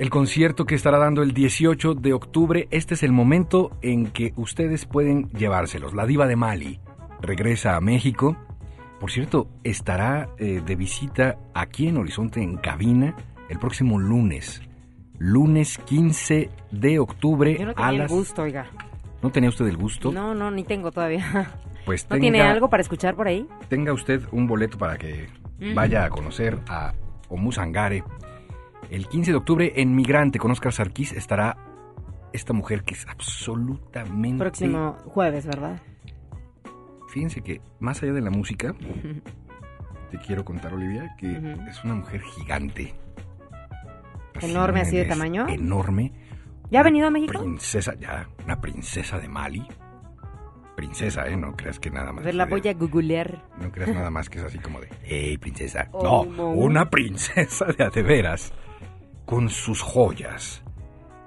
el concierto que estará dando el 18 de octubre. Este es el momento en que ustedes pueden llevárselos. La diva de Mali regresa a México. Por cierto, estará eh, de visita aquí en Horizonte en cabina el próximo lunes. Lunes 15 de octubre Yo no a tenía el las... gusto, oiga. ¿No tenía usted el gusto? No, no, ni tengo todavía. Pues ¿No tiene algo para escuchar por ahí? tenga usted un boleto para que vaya a conocer a Omu Sangare. El 15 de octubre en Migrante con Oscar Sarkis estará esta mujer que es absolutamente... Próximo jueves, ¿verdad? Fíjense que más allá de la música, te quiero contar, Olivia, que es una mujer gigante. Enorme, así de tamaño. Enorme. ¿Ya ha venido a México? Princesa, ya, una princesa de Mali. Princesa, ¿eh? No creas que nada más. ver, la voy a googlear. No creas nada más que es así como de, hey, princesa. Oh, no, no. una princesa de a de veras, con sus joyas,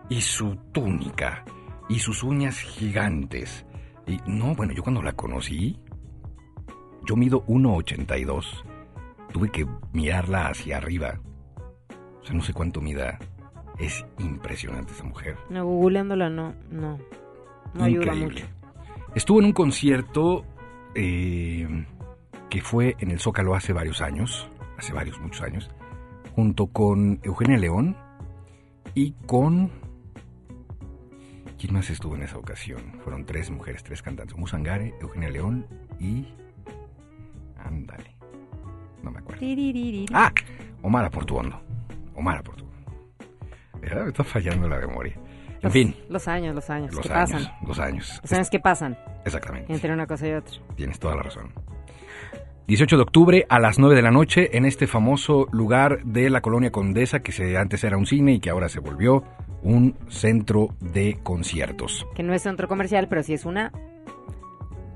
y su túnica, y sus uñas gigantes. Y no, bueno, yo cuando la conocí, yo mido 1,82. Tuve que mirarla hacia arriba. O sea, no sé cuánto mida. Es impresionante esa mujer. No, googleándola no, no. No ayuda Increíble. mucho. Estuvo en un concierto eh, que fue en el Zócalo hace varios años, hace varios, muchos años, junto con Eugenia León y con... ¿Quién más estuvo en esa ocasión? Fueron tres mujeres, tres cantantes. Musangare, Eugenia León y... Ándale. No me acuerdo. Ah, Omar Portuondo. Omar Portuondo. Me está fallando la memoria. En Los- fin, Los años, los años. los ¿Qué años. pasan? Los años. Los años que pasan Exactamente. entre una cosa y otra. Tienes toda la razón. 18 de octubre a las 9 de la noche en este famoso lugar de la colonia Condesa que se, antes era un cine y que ahora se volvió un centro de conciertos. Que no es centro comercial, pero sí es una.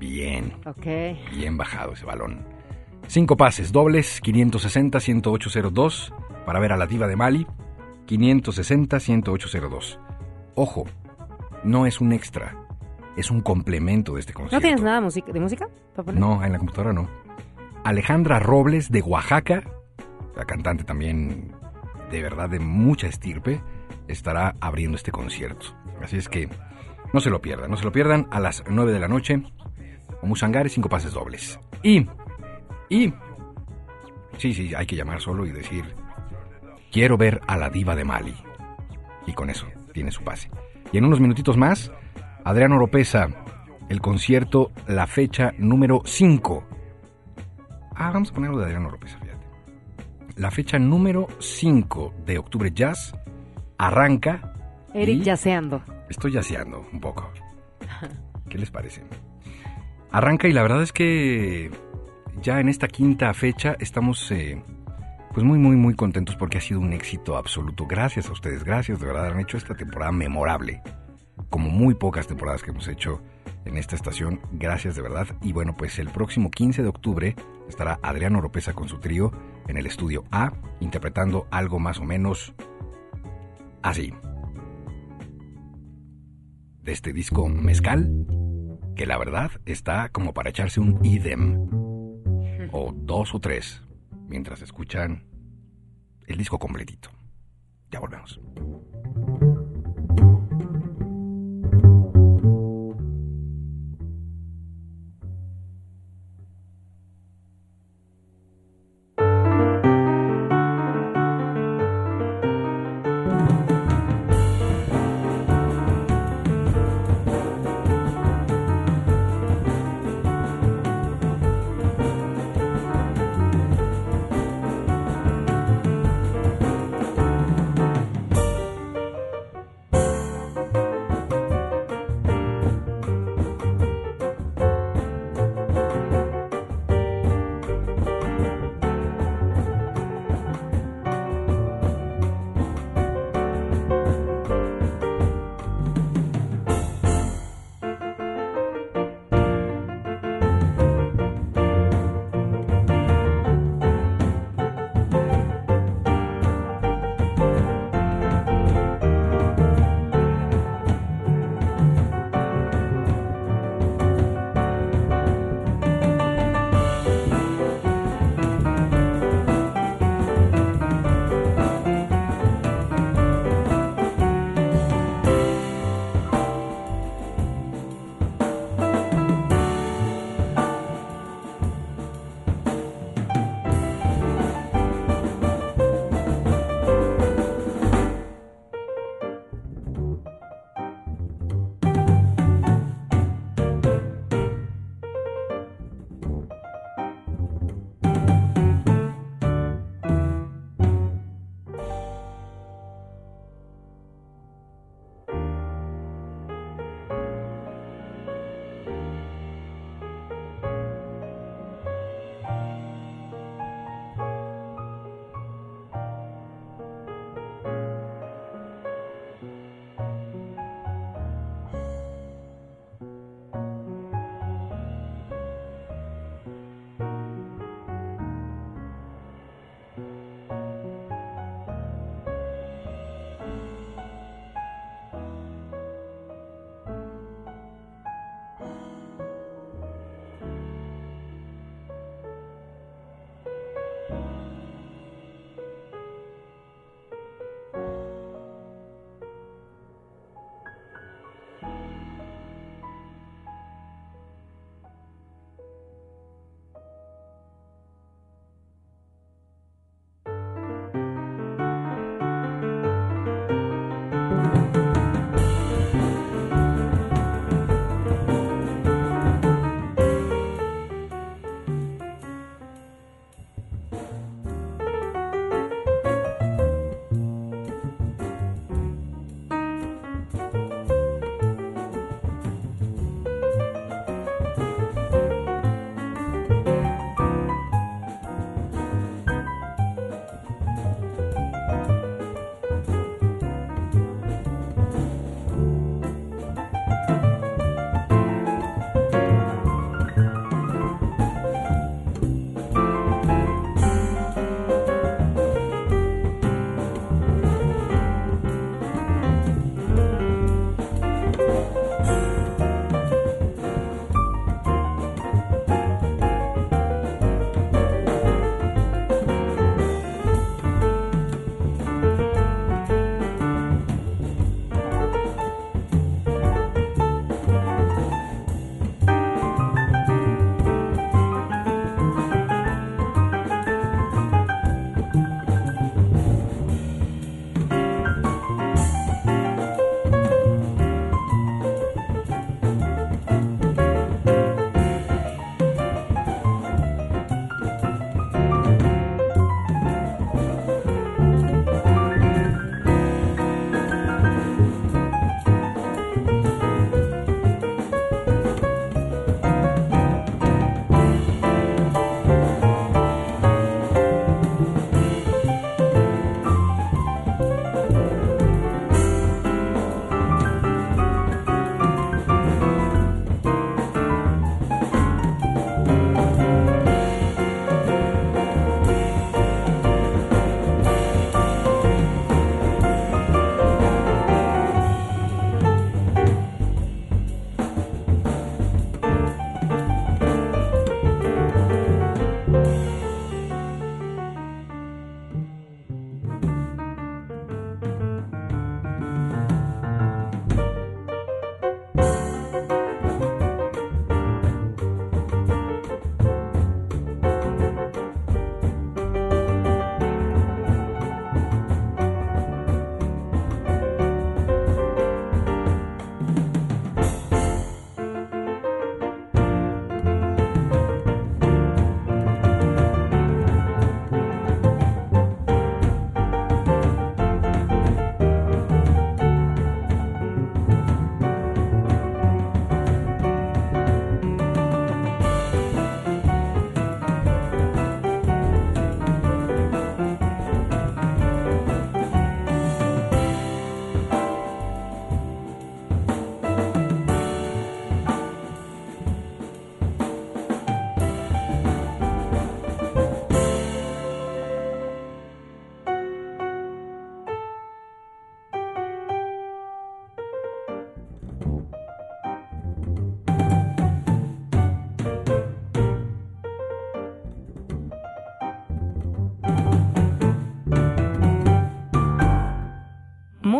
Bien, Ok. bien bajado ese balón. Cinco pases dobles, 560-10802 para ver a la diva de Mali, 560-10802. Ojo, no es un extra, es un complemento de este concierto. ¿No tienes nada de música? para poner? No, en la computadora no. Alejandra Robles de Oaxaca, la cantante también de verdad de mucha estirpe, estará abriendo este concierto. Así es que no se lo pierdan, no se lo pierdan a las 9 de la noche. O Musangare, cinco pases dobles. Y, y, sí, sí, hay que llamar solo y decir, quiero ver a la diva de Mali. Y con eso tiene su pase. Y en unos minutitos más, Adriano Oropesa, el concierto, la fecha número 5. Ah, vamos a ponerlo de Adriano Oropesa, fíjate. La fecha número 5 de Octubre Jazz arranca. Eric yaceando. Estoy yaceando un poco. ¿Qué les parece? Arranca y la verdad es que ya en esta quinta fecha estamos eh, pues muy muy muy contentos porque ha sido un éxito absoluto. Gracias a ustedes, gracias, de verdad han hecho esta temporada memorable. Como muy pocas temporadas que hemos hecho en esta estación, gracias de verdad. Y bueno, pues el próximo 15 de octubre estará Adriano Oropesa con su trío en el estudio A, interpretando algo más o menos así de este disco Mezcal, que la verdad está como para echarse un idem, o dos o tres, mientras escuchan el disco completito. Ya volvemos.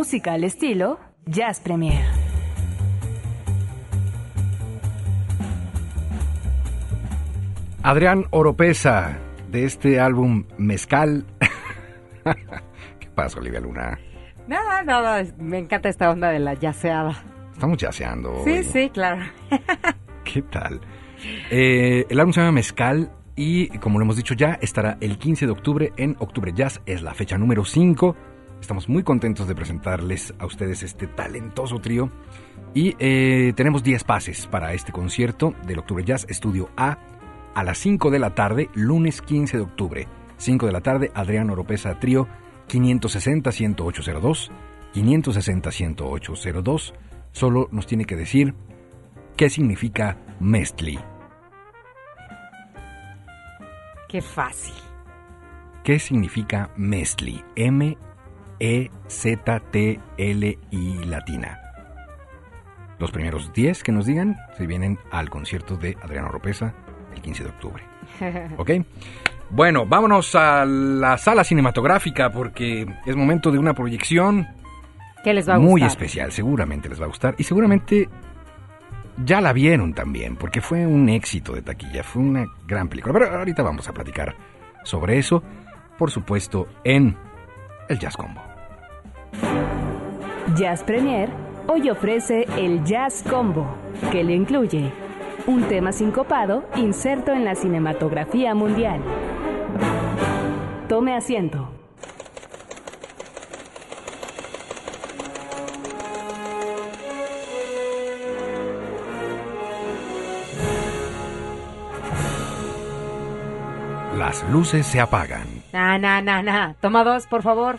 Música al estilo Jazz Premier. Adrián Oropesa, de este álbum Mezcal. ¿Qué pasa, Olivia Luna? Nada, nada. Me encanta esta onda de la yaceada. Estamos yaceando. Sí, hoy. sí, claro. ¿Qué tal? Eh, el álbum se llama Mezcal y, como lo hemos dicho ya, estará el 15 de octubre en Octubre Jazz. Es la fecha número 5. Estamos muy contentos de presentarles a ustedes este talentoso trío. Y eh, tenemos 10 pases para este concierto del Octubre Jazz Estudio A a las 5 de la tarde, lunes 15 de octubre. 5 de la tarde, Adrián Oropesa Trío, 560-10802. 560-10802. Solo nos tiene que decir qué significa Mestli. Qué fácil. ¿Qué significa Mestli? M-E-Z-T-L-I latina. Los primeros 10 que nos digan se vienen al concierto de Adriano Oropesa el 15 de octubre. ¿Ok? Bueno, vámonos a la sala cinematográfica porque es momento de una proyección ¿Qué les va a muy gustar? especial. Seguramente les va a gustar y seguramente ya la vieron también porque fue un éxito de taquilla. Fue una gran película. Pero ahorita vamos a platicar sobre eso, por supuesto, en el Jazz Combo. Jazz Premier hoy ofrece el Jazz Combo, que le incluye un tema sincopado inserto en la cinematografía mundial. Tome asiento. Las luces se apagan. Na, na, na, na. Toma dos, por favor.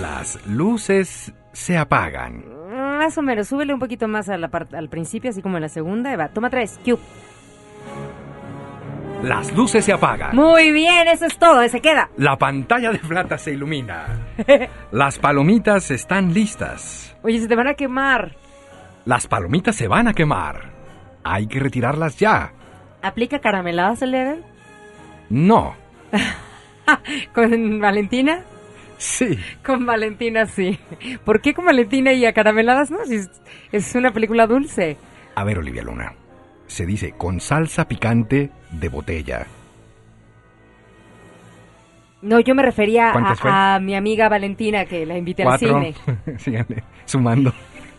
Las luces se apagan. Más o menos. Súbele un poquito más a la parte, al principio, así como en la segunda. Ahí va. Toma tres. Cue. Las luces se apagan. Muy bien, eso es todo. Se queda. La pantalla de plata se ilumina. Las palomitas están listas. Oye, se te van a quemar. Las palomitas se van a quemar. Hay que retirarlas ya. ¿Aplica carameladas el dedo? No. ¿Con Valentina? Sí. Con Valentina sí. ¿Por qué con Valentina y a carameladas no? Si es, una película dulce. A ver, Olivia Luna. Se dice con salsa picante de botella. No, yo me refería a, a mi amiga Valentina que la invité al cine. Síganle sumando.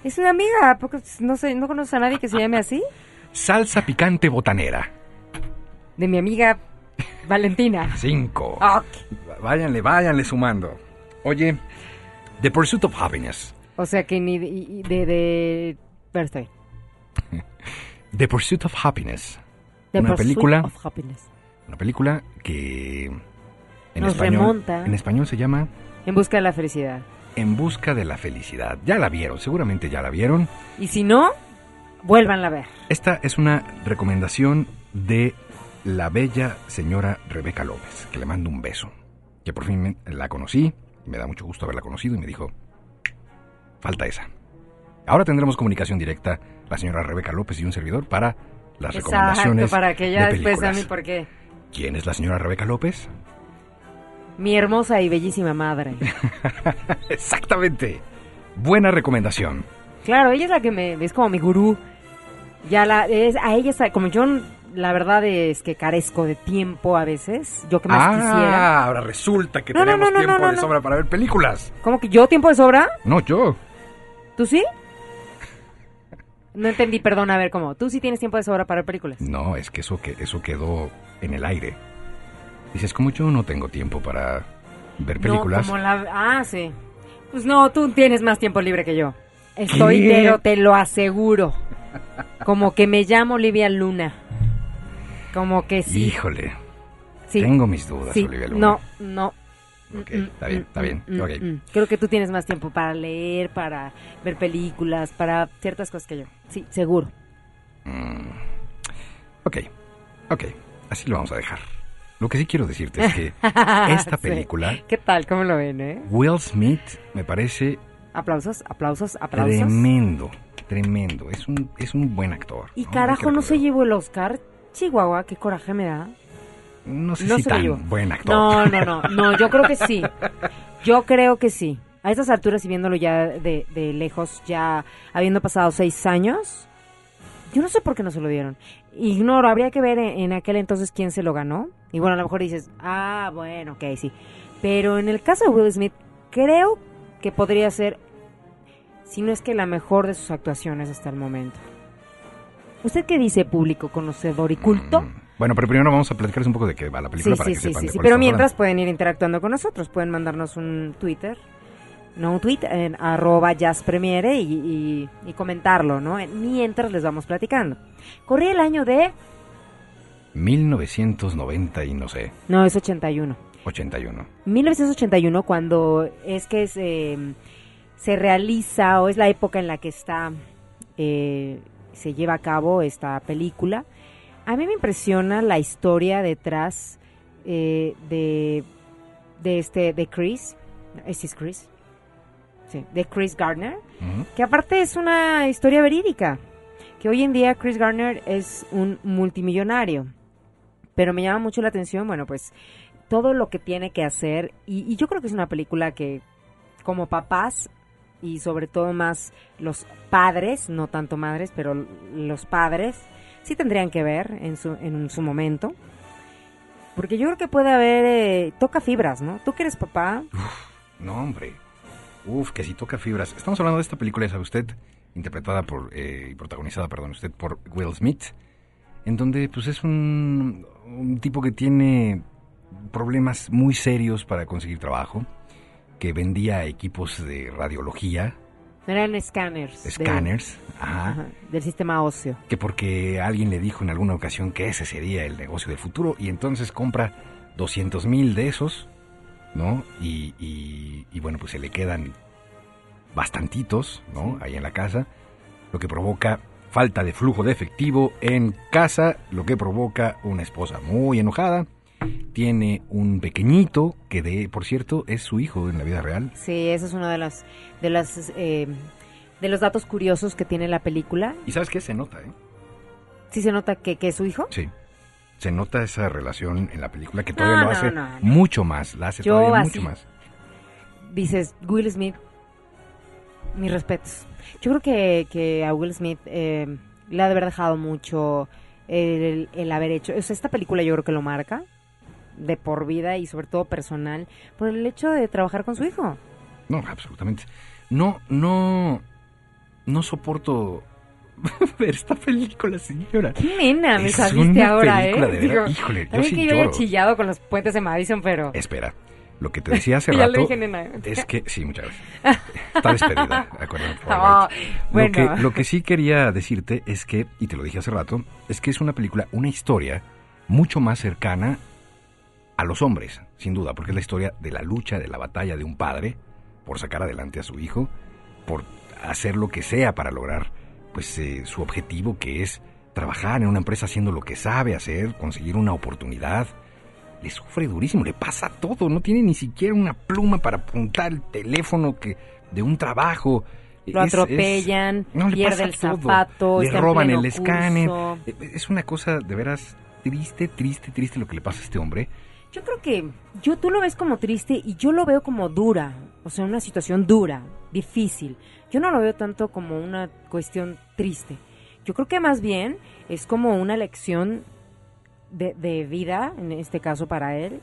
Es una amiga, ¿a poco no sé, no conoces a nadie que se llame así? Salsa picante botanera. De mi amiga Valentina. Cinco. Váyanle, váyanle sumando. Oye, The Pursuit of Happiness. O sea que ni de... de, de... Estoy. The Pursuit of Happiness. The una Pursuit película, of Happiness. una película que en Nos español, remonta. en español se llama En busca de la felicidad. En busca de la felicidad. Ya la vieron, seguramente ya la vieron. Y si no, vuélvanla a ver. Esta es una recomendación de la bella señora Rebeca López, que le mando un beso. Que por fin me- la conocí, me da mucho gusto haberla conocido y me dijo, falta esa. Ahora tendremos comunicación directa la señora Rebeca López y un servidor para las recomendaciones Exacto, para que ya de después a mí, porque ¿Quién es la señora Rebeca López? mi hermosa y bellísima madre. Exactamente. Buena recomendación. Claro, ella es la que me es como mi gurú. Ya la es a ella como yo la verdad es que carezco de tiempo a veces, yo que más ah, quisiera. ahora resulta que No, tenemos no, no, tiempo no, de no. sobra para ver películas. ¿Cómo que yo tiempo de sobra? No, yo. ¿Tú sí? No entendí, perdón, a ver cómo. ¿Tú sí tienes tiempo de sobra para ver películas? No, es que eso, que eso quedó en el aire. Dices, como yo no tengo tiempo para ver películas. No, como la Ah, sí. Pues no, tú tienes más tiempo libre que yo. Estoy, ¿Qué? pero te lo aseguro. Como que me llamo Olivia Luna. Como que sí. Híjole, sí. tengo mis dudas, Sí, Olivia Luna. no, no. Ok, Mm, está bien, mm, está bien. mm, mm. Creo que tú tienes más tiempo para leer, para ver películas, para ciertas cosas que yo. Sí, seguro. Mm. Ok, ok, así lo vamos a dejar. Lo que sí quiero decirte es que esta Sí. película, ¿Qué tal? ¿Cómo lo ven, eh? Will Smith, me parece Aplausos, aplausos, aplausos. tremendo, tremendo. Es un, es un buen actor. Y carajo, no se llevó el Oscar. Chihuahua, qué coraje me da. no sé No si tan buen actor. No, no, no, no, yo creo que sí. Yo creo que sí. A estas alturas y viéndolo ya de, de lejos, ya habiendo pasado seis años, yo no sé por qué no se lo dieron. Ignoro, habría que ver en, en aquel entonces quién se lo ganó. Y bueno, a lo mejor dices, ah, bueno, ok, sí. Pero en el caso de Will Smith, creo que podría ser, si no es que la mejor de sus actuaciones hasta el momento. ¿Usted qué dice, público conocedor y culto? Mm, Bueno, pero primero vamos a platicarles un poco de qué va la película Sí, para sí, que sí, sepan sí, de sí. Pero mientras hablando. pueden ir interactuando con nosotros, pueden mandarnos un Twitter, no un tweet, en arroba jazzpremiere y, y, y comentarlo, ¿no? Mientras les vamos platicando. Corría el año de... 1990 y no sé, No, es 81. 81. 1981 cuando es que se, se realiza o es la época en la que está eh, se lleva a cabo esta película. A mí me impresiona la historia detrás eh, de, de este de Chris, ¿este es Chris? Sí, de Chris Gardner, que aparte es una historia verídica, que hoy en día Chris Gardner es un multimillonario. Pero me llama mucho la atención, bueno, pues todo lo que tiene que hacer y, y yo creo que es una película que como papás y sobre todo más los padres, no tanto madres, pero los padres sí tendrían que ver en su, en su momento. Porque yo creo que puede haber, eh, toca fibras, ¿no? Tú que eres papá, No, hombre. Uf, que si toca fibras. Estamos hablando de esta película, ¿sabe usted? Interpretada por, eh, y protagonizada, perdón, usted, por Will Smith. En donde, pues, es un tipo que tiene problemas muy serios para conseguir trabajo. Que vendía equipos de radiología, eran escáneres. de- escáneres. Ajá. ajá, del sistema óseo. que porque alguien le dijo en alguna ocasión que ese sería el negocio del futuro y entonces compra 200 mil de esos, ¿no? Y, y- y bueno, pues se le quedan bastantitos, ¿no? Ahí en la casa, lo que provoca falta de flujo de efectivo en casa, lo que provoca una esposa muy enojada. Tiene un pequeñito que de, por cierto, es su hijo en la vida real. Sí, ese es uno de los, de las, eh, de los datos curiosos que tiene la película. ¿Y sabes qué? Se nota, ¿eh? Sí se nota que, que es su hijo. Sí. Se nota esa relación en la película que No, todavía lo hace no, no. mucho más, la hace Yo todavía así- mucho más. Dices, Will Smith, mis respetos. Yo creo que, que a Will Smith eh, le ha de haber dejado mucho el, el haber hecho. O sea, esta película yo creo que lo marca de por vida y sobre todo personal por el hecho de trabajar con su hijo. No, absolutamente. No, no, no soporto ver esta película, señora. Qué nena me saliste ahora, ¿eh? de. Híjole, yo sí que yo había lloro. chillado con los puentes de Madison, pero... Espera, lo que te decía hace Ya rato lo dije, nena. es que sí, muchas gracias. Está despedida, acuérdate. Lo, bueno. que, lo que sí quería decirte es que, y te lo dije hace rato, es que es una película, una historia mucho más cercana a los hombres, sin duda, porque es la historia de la lucha, de la batalla de un padre por sacar adelante a su hijo, por hacer lo que sea para lograr pues eh, su objetivo que es trabajar en una empresa haciendo lo que sabe hacer, conseguir una oportunidad. Le sufre durísimo, le pasa todo, no tiene ni siquiera una pluma para apuntar el teléfono que de un trabajo. Lo Es- es- atropellan, no, pierde el todo. zapato, le roban el escáner. curso. Es una cosa de veras triste, triste, triste lo que le pasa a este hombre. Yo creo que yo tú lo ves como triste y yo lo veo como dura, o sea, una situación dura, difícil. Yo no lo veo tanto como una cuestión triste. Yo creo que más bien es como una lección de, vida, en este caso para él.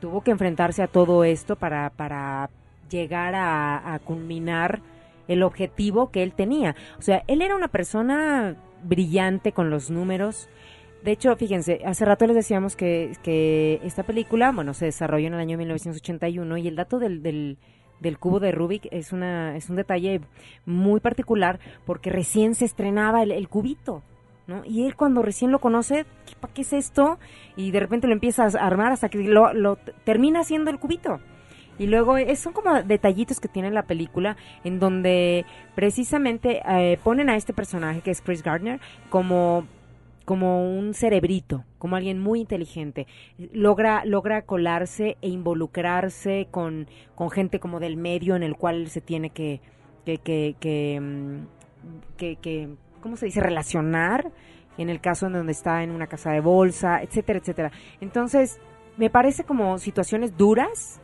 Tuvo que enfrentarse a todo esto para, para llegar a culminar el objetivo que él tenía. O sea, él era una persona brillante con los números. De hecho, fíjense, hace rato les decíamos que, que esta película, bueno, se desarrolló en el año 1981 y el dato del, del, del cubo de Rubik es, una, es un detalle muy particular porque recién se estrenaba el, cubito, ¿no? Y él cuando recién lo conoce, ¿qué, ¿para qué es esto? Y de repente lo empieza a armar hasta que lo, lo termina haciendo el cubito. Y luego eh, son como detallitos que tiene la película en donde precisamente eh, ponen a este personaje que es Chris Gardner como como un cerebrito, como alguien muy inteligente. Logra, logra colarse e involucrarse con, con gente como del medio en el cual se tiene que, que, que, que, mm, que, que, ¿cómo se dice? Relacionar. en el caso en donde está en una casa de bolsa, etcétera, etcétera. Entonces, me parece como situaciones duras,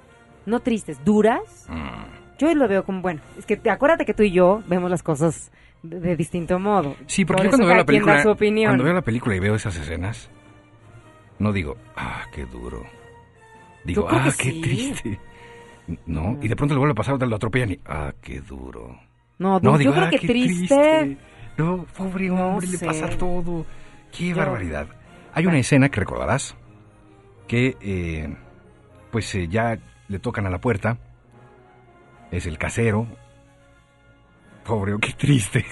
no tristes, duras. Mm. Yo lo veo como, bueno, es que te, acuérdate que tú y yo vemos las cosas de, distinto modo. Sí, porque Por yo cuando veo la película, da su opinión. cuando veo la película y veo esas escenas, no digo, ah, qué duro. Digo, ah, qué sí. triste. No, y de pronto le vuelve a pasar, lo atropellan y, ah, qué duro. No, No, yo digo, creo ah, que qué triste. No, pobre No hombre, le pasa todo. Qué Yo- barbaridad. Hay una escena que recordarás que, eh, pues eh, ya le tocan a la puerta. Es el casero. Pobre, qué triste.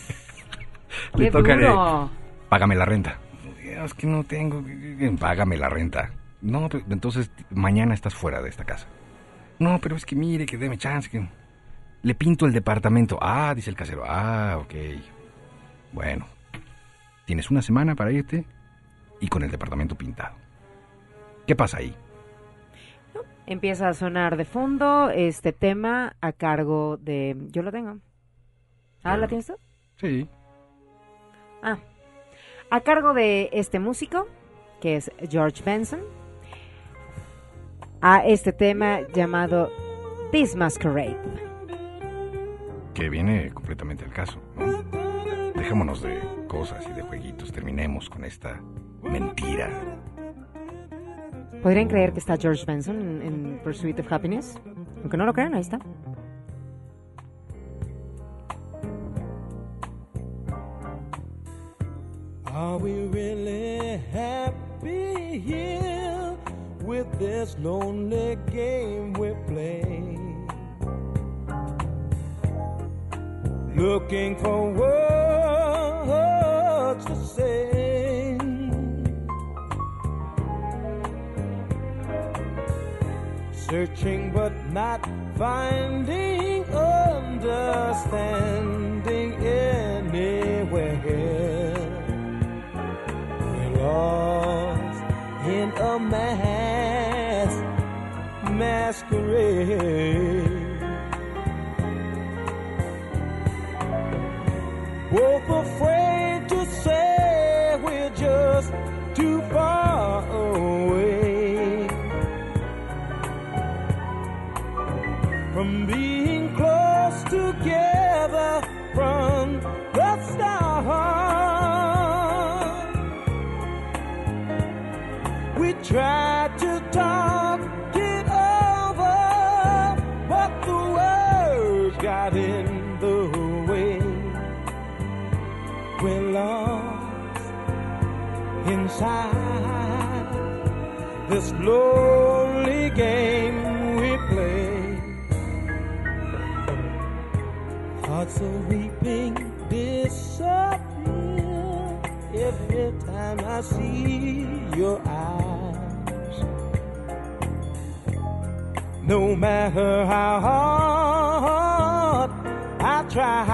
le Qué duro. págame la renta. Es que no tengo, págame la renta. No, pero entonces mañana estás fuera de esta casa. No, pero es que mire, que deme chance, que le pinto el departamento. Ah, dice el casero. Ah, ok. Bueno, tienes una semana para irte y con el departamento pintado. ¿Qué pasa ahí? Empieza a sonar de fondo este tema a cargo de... Yo lo tengo. ¿Ah, la tienes tú? Sí. Ah. A cargo de este músico, que es George Benson, a este tema llamado This Masquerade. Que viene completamente al caso. ¿no? Dejémonos de cosas y de jueguitos. Terminemos con esta mentira. ¿Podrían creer que está George Benson en, en Pursuit of Happiness? Aunque no lo crean, ahí está. Are we really happy here with this lonely game we play? Looking for words to say. Searching but not finding understanding anywhere. We're lost in a mass masquerade. Inside this lonely game we play. Hearts of weeping disappear every time I see your eyes. No matter how hard I try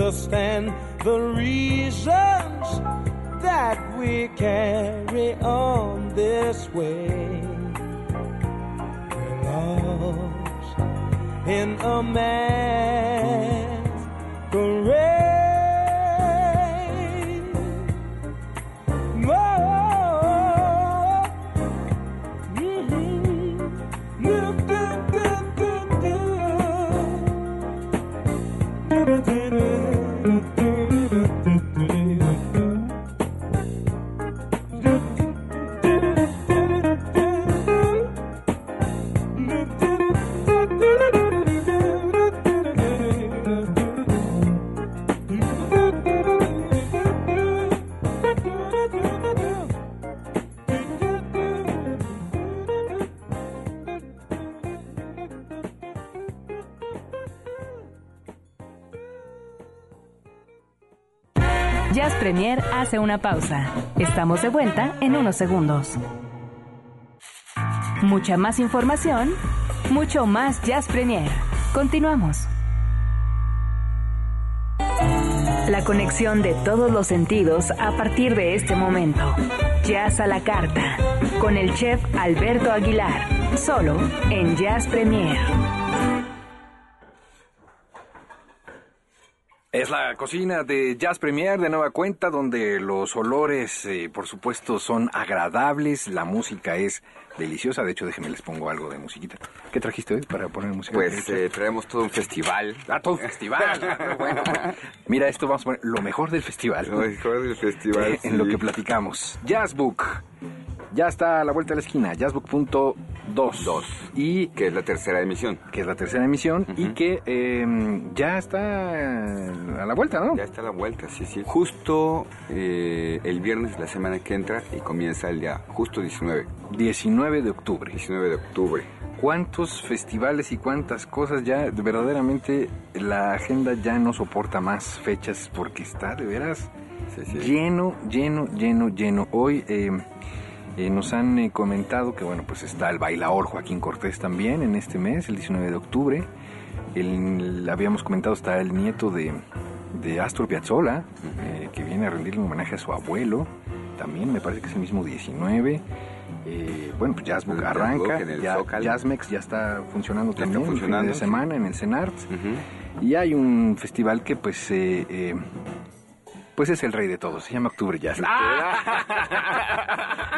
understand the reasons that we carry on this way. We're lost in a masquerade. Hace una pausa. Estamos de vuelta en unos segundos. Mucha más información, mucho más Jazz Premier. Continuamos. La conexión de todos los sentidos a partir de este momento. Jazz a la carta. Con el chef Alberto Aguilar. Solo en Jazz Premier. Es la cocina de Jazz Premier de nueva cuenta, donde los olores, eh, por supuesto, son agradables, la música es deliciosa. De hecho, déjenme les pongo algo de musiquita. ¿Qué trajiste hoy para poner música? Pues eh, traemos todo un festival. Ah, todo un festival. Ah, bueno, mira, esto vamos a poner lo mejor del festival. Lo mejor del festival. En lo que platicamos. Jazzbook. Ya está a la vuelta de la esquina, jazzbook.2. Dos. Y Que es la tercera emisión. que es la tercera emisión y que eh, ya está a la vuelta, ¿no? Ya está a la vuelta, sí, sí. Justo eh, el viernes la semana que entra y comienza el día justo 19. 19 de octubre. 19 de octubre. ¿Cuántos festivales y cuántas cosas ya? Verdaderamente la agenda ya no soporta más fechas porque está de veras Sí, sí. lleno, lleno, lleno, lleno. Hoy eh, eh, nos han eh, comentado que, bueno, pues está el bailaor Joaquín Cortés también en este mes, el 19 de octubre. El, habíamos comentado, está el nieto de, de Astor Piazzolla, eh, que viene a rendirle un homenaje a su abuelo. También me parece que es el mismo 19. Eh, bueno, pues Jazzbook arranca. Ya. Jazzmex ya está funcionando Ya está también el fin de semana en el CENART. Y hay un festival que pues pues es el rey de todos, se llama Octubre Jazz. ¡Ah!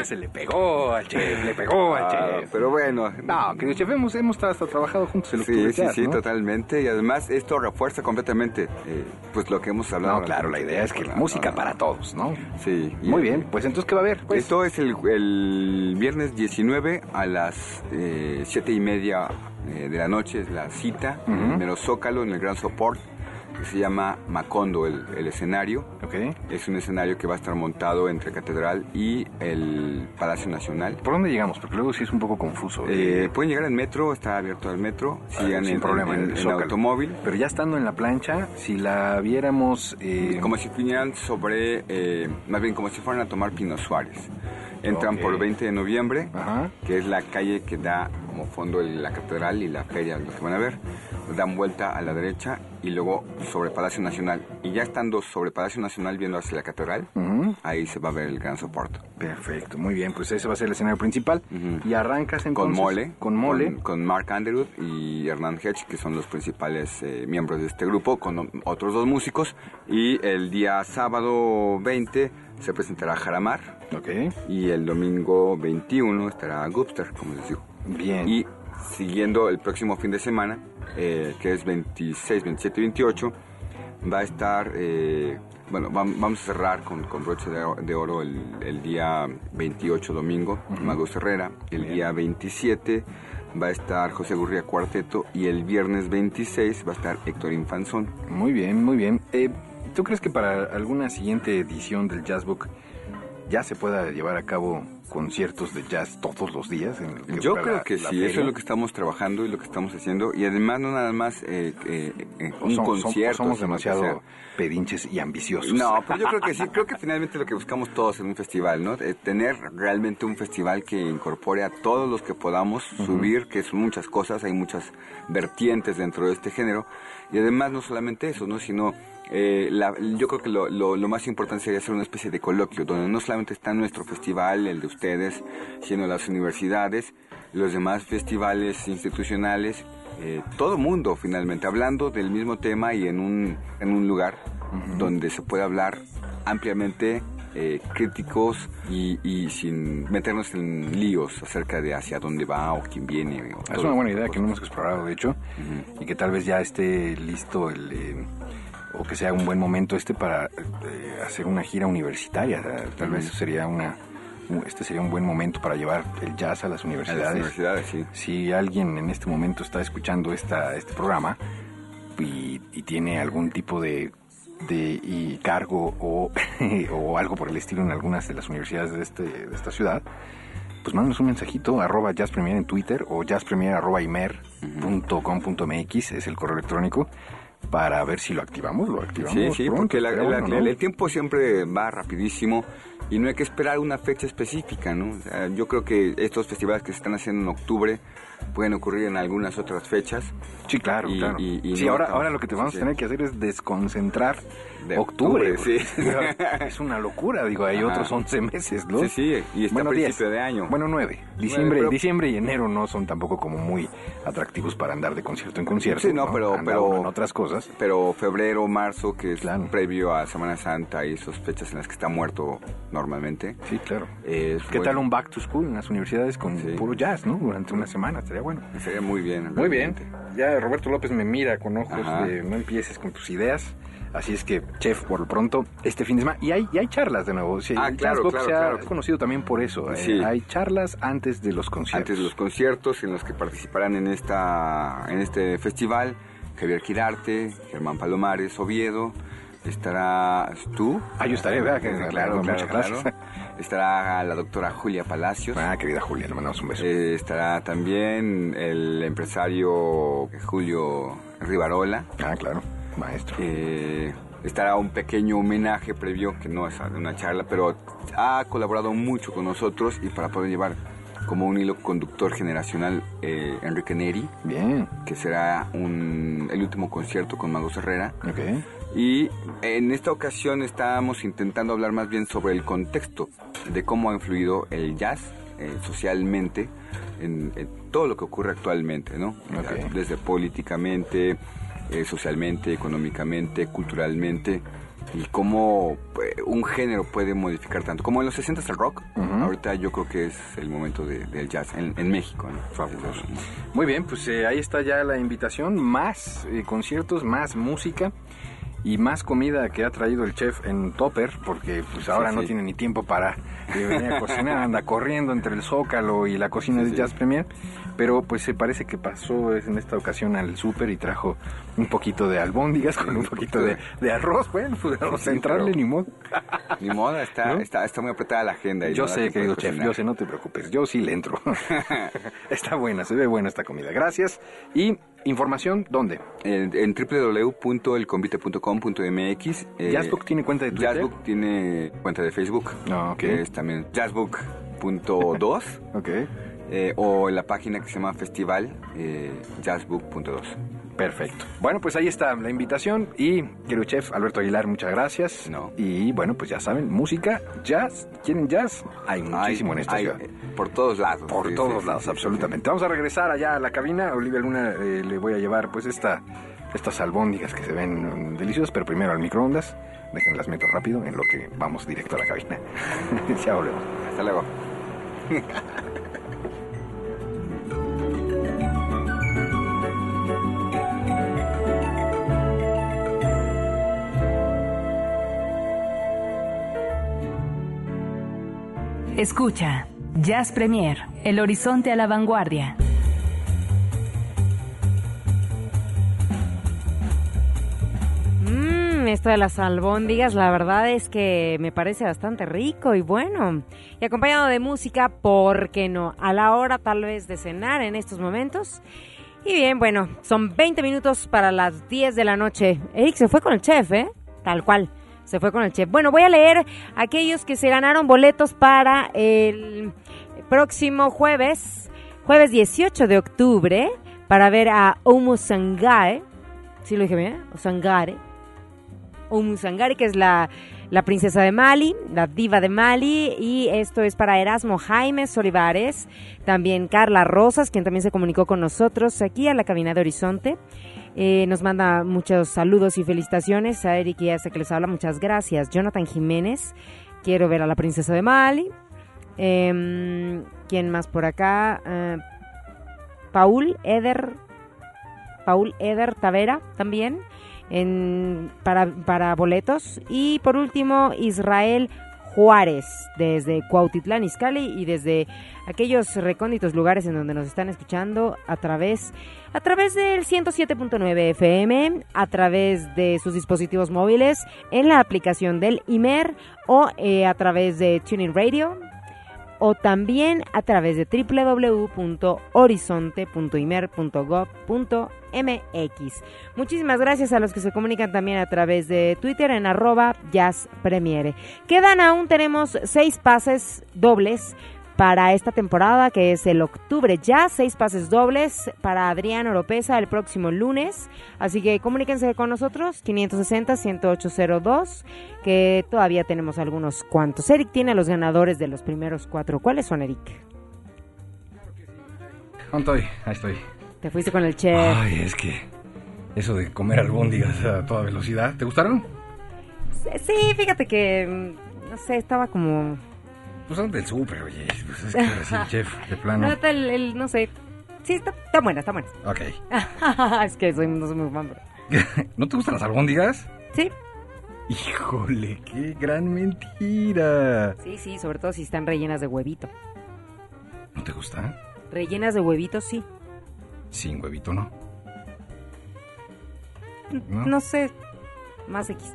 se le pegó al chef, le pegó al Ah, chef. pero bueno. No, querido chef, hemos, hemos hasta trabajado juntos el Octubre Sí, sí, Jazz, sí, ¿no? totalmente. Y además esto refuerza completamente eh, pues lo que hemos hablado. No, claro, la idea es que la No, música no, para todos, ¿no? Sí. y- Muy bien, pues entonces, ¿qué va a haber? Pues, Esto es el, el viernes 19 a las eh, siete y media eh, de la noche, es la cita, en Ujú. el mero Zócalo, en el Gran Support, que se llama Macondo, el, el escenario. ok. Es un escenario que va a estar montado entre Catedral y el Palacio Nacional. ¿Por dónde llegamos? Porque luego sí es un poco confuso. Eh, pueden llegar en metro, está abierto al metro, Ah, sin en, problema, en- automóvil. Pero ya estando en la plancha, si la viéramos... eh, Como si vinieran sobre, eh, más bien como si fueran a tomar Pino Suárez. Entran Ok. por 20 de noviembre, Ajá. que es la calle que da como fondo la catedral y la feria, lo que van a ver. Dan vuelta a la derecha y luego sobre Palacio Nacional. Y ya estando sobre Palacio Nacional viendo hacia la catedral, ahí se va a ver el gran soporte. Perfecto, muy bien, pues ese va a ser el escenario principal. Y arrancas Con entonces... Mole. Con Mole. Con, con Mark Underwood y Hernán Hedge, que son los principales eh, miembros de este grupo, con otros dos músicos. Y el día sábado 20 se presentará Jaramar. Ok, Y el domingo 21 estará Gupster, como les digo. bien. Y siguiendo el próximo fin de semana, eh, que es 26, 27 y 28, va a estar, eh, bueno, vam- vamos a cerrar con, con broche de oro, de oro el, el día 28 domingo, Mago Herrera. El día 27 va a estar José Gurría Cuarteto y el viernes 26 va a estar Héctor Infanzón. Muy bien, muy bien. Eh, ¿Tú crees que para alguna siguiente edición del Jazzbook ya se pueda llevar a cabo conciertos de jazz todos los días? en que Yo creo la- que la sí, feria? eso es lo que estamos trabajando y lo que estamos haciendo. Y además no nada más eh, eh, eh, ¿O un som- concierto. somos sino que demasiado pedinches y ambiciosos. No, pero yo creo que sí, creo que finalmente lo que buscamos todos en un festival, ¿no? Eh, tener realmente un festival que incorpore a todos los que podamos subir, que son muchas cosas, hay muchas vertientes dentro de este género, y además no solamente eso, ¿no? Sino, eh, la- yo creo que lo, lo- lo más importante sería hacer una especie de coloquio, donde no solamente está nuestro festival, el de ustedes, sino las universidades, los demás festivales institucionales, eh, todo mundo finalmente, hablando del mismo tema y en un, en un lugar donde se puede hablar ampliamente, eh, críticos y, y sin meternos en líos acerca de hacia dónde va o quién viene. o Es una buena ese idea que no hemos explorado, de hecho, y que tal vez ya esté listo el... eh, o que sea un buen momento este para eh, hacer una gira universitaria. Tal vez sería una... un- Este sería un buen momento para llevar el jazz a las. A universidades. las universidades, sí. Si alguien en este momento está escuchando esta, este programa y, y tiene algún tipo de, de y cargo o, o algo por el estilo en algunas de las universidades de, este, de esta ciudad, pues mándanos un mensajito, arroba jazzpremier en Twitter o jazzpremier arroba imer.com.mx es el correo electrónico para ver si lo activamos, lo activamos. Sí, sí, pronto, porque la- la- bueno, ¿no? el tiempo siempre va rapidísimo y no hay que esperar una fecha específica, ¿no? O sea, yo creo que estos festivales que se están haciendo en octubre pueden ocurrir en algunas otras fechas. Sí, claro, Y- claro. y- y sí, no ahora, ahora lo que te vamos sí, a tener que hacer es desconcentrar De octubre. octubre, sí. es una locura, digo, hay Ajá. otros 11 meses, ¿no? Sí, sí, y está a principio 10. de año. Bueno, 9. Diciembre, pero- diciembre y enero no son tampoco como muy atractivos para andar de concierto en concierto. Sí, no, pero, Anda pero uno en otras cosas. Pero febrero, marzo, que es Claro. previo a Semana Santa y esas fechas en las que está muerto normalmente. Sí, claro. es ¿Qué bueno. tal un back to school en las universidades con Sí. puro jazz, ¿no? Durante una semana, estaría bueno. Sería muy bien. Muy bien. Ya Roberto López me mira con ojos Ajá. de no empieces con tus ideas. Así es que, chef, por lo pronto, este fin de semana. Y hay, y hay charlas de nuevo. Sí, Ah, claro, claro, se ha claro. conocido también por eso. eh, Sí. hay charlas antes de los conciertos. Antes de los conciertos en los que participarán en esta en este festival Javier Quirarte, Germán Palomares, Oviedo, estarás tú. Ah, yo estaré, ¿verdad? Claro, claro, claro. Estará la doctora Julia Palacios. Ah, querida Julia, le mandamos un beso. Eh, estará también el empresario Julio Rivarola. ah, claro, maestro. Eh, estará un pequeño homenaje previo, que no es una charla, pero ha colaborado mucho con nosotros y para poder llevar como un hilo conductor generacional eh, Enrique Neri, Bien, que será un- el último concierto con Mago Herrera. ok. Y en esta ocasión estábamos intentando hablar más bien sobre el contexto de cómo ha influido el jazz eh, socialmente en, en todo lo que ocurre actualmente, ¿no? Desde políticamente, eh, socialmente, económicamente, culturalmente y cómo pues, un género puede modificar tanto. Como en los 60 el rock, Ujú. ahorita yo creo que es el momento de- del jazz en, en México. ¿no? Fabuloso. Muy bien, pues eh, ahí está ya la invitación. Más eh, conciertos, más música y más comida que ha traído el chef en Topper, porque pues ahora Sí, no tiene ni tiempo para eh, venir a cocinar, anda corriendo entre el Zócalo y la cocina Sí, de. Jazz Premier. Pero pues se parece que pasó en esta ocasión al súper y trajo un poquito de albóndigas con un poquito de, de arroz. Bueno, pues arroz Sí, ni modo. Ni modo, está, ¿No? está, está muy apretada la agenda. y Yo no sé, querido chef, yo sé, no te preocupes, yo sí le entro. Está buena, se ve buena esta comida. Gracias. Y información, ¿dónde? En, en www.elconvite.com.mx. eh, Jazzbook tiene cuenta de Twitter. Jazzbook tiene cuenta de Facebook. No, ok. que es también jazzbook.2. Ok, eh, o en la página que se llama festival eh, jazzbook.2. perfecto. Bueno, pues ahí está la invitación y querido chef Alberto Aguilar, muchas gracias. No. Y bueno, pues ya saben, música, jazz, ¿quieren jazz? Hay muchísimo Hay- en esta hay, ciudad. eh, por todos lados. Por sí, todos sí, lados, sí, absolutamente. Vamos a regresar allá a la cabina. Olivia Luna eh, le voy a llevar pues esta, estas albóndigas que se ven mm, deliciosas, pero primero al microondas. Déjenlas meto rápido en lo que vamos directo a la cabina. ya volvemos. Hasta luego. Escucha, Jazz Premier, el horizonte a la vanguardia. Mmm, esto de las albóndigas, la verdad es que me parece bastante rico y bueno. Y acompañado de música, ¿por qué no? A la hora tal vez de cenar en estos momentos. Y bien, bueno, son 20 minutos para las 10 de la noche. Eric se fue con el chef, ¿eh? Tal cual. Se fue con el chef. Bueno, voy a leer aquellos que se ganaron boletos para el próximo jueves, jueves 18 de octubre, para ver a Omu Sangae. ¿Sí lo dije bien? O Sangare. Omu Sangare, que es la, la princesa de Mali, la diva de Mali, y esto es para Erasmo Jaime Olivares, también Carla Rosas, quien también se comunicó con nosotros aquí a la cabina de Horizonte. Eh, nos manda muchos saludos y felicitaciones a Eric y a este que les habla, muchas gracias. Jonathan Jiménez, quiero ver a la princesa de Mali. Em, ¿Quién más por acá? Eh, Paul Eder, Paul Eder Tavera también para, para boletos. Y por último, Israel Juárez, desde Cuautitlán, Izcalli y desde aquellos recónditos lugares en donde nos están escuchando a través, a través del 107.9 FM, a través de sus dispositivos móviles, en la aplicación del IMER o eh, a través de Tuning Radio o también a través de www.horizonte.imer.gov.mx. Muchísimas gracias a los que se comunican también a través de Twitter en arroba jazzpremiere. Quedan aún, tenemos seis pases dobles para esta temporada que es el octubre ya, seis pases dobles para Adrián Oropesa el próximo lunes, así que comuníquense con nosotros 560-10802 que todavía tenemos algunos cuantos. Eric tiene a los ganadores de los primeros cuatro. ¿Cuáles son, Eric? ¿Dónde estoy? Ahí estoy. Te fuiste con el chef. Ay, es que Eso de comer albóndigas a toda velocidad. ¿Te gustaron? Sí, fíjate que, mm, no sé, estaba como... Pues son del súper, oye. Pues es que así, chef, de plano. No, el, el- no sé. Sí, está, está buena, está buena. Ok. es que soy, no soy muy fan, pero... ¿No te gustan las albóndigas? Sí, Híjole, qué gran mentira. sí, sí, sobre todo si están rellenas de huevito. ¿No te gusta? Rellenas de huevito, sí. Sin huevito, ¿no? ¿No? No, sé, más X.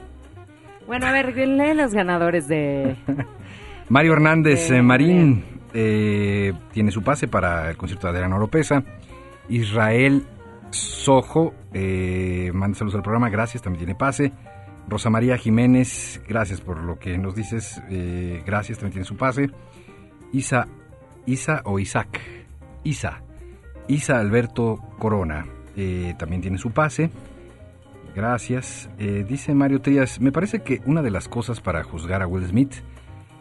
Bueno, a ver, lee los ganadores de... Mario Hernández Eh, Marín eh, tiene su pase para el concierto de Adriana Oropesa. Israel Sojo eh, manda saludos al programa, gracias, también tiene pase. Rosa María Jiménez, gracias por lo que nos dices, eh, gracias, también tiene su pase. Isa, Isa o Isaac, Isa, Isa Alberto Corona, eh, también tiene su pase. Gracias. Dice Mario Trías, me parece que una de las cosas para juzgar a Will Smith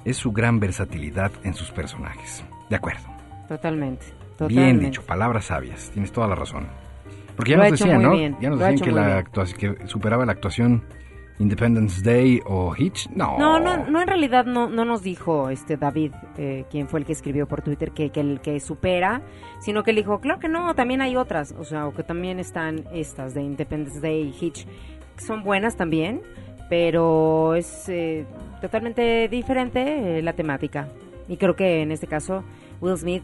es su gran versatilidad en sus personajes. De acuerdo. Totalmente, Bien totalmente. dicho, palabras sabias, tienes toda la razón. Porque ya Lo nos decían, ¿no? bien, Ya nos lo decían que, la bien. actuación- que superaba la actuación Independence Day o Hitch. No. No, no, no, en realidad no, no nos dijo este David, eh, quien fue el que escribió por Twitter, que, que el que supera, sino que él dijo, claro que no, también hay otras, o sea, o que también están estas de Independence Day y Hitch, que son buenas también, pero es eh, totalmente diferente eh, la temática. Y creo que en este caso Will Smith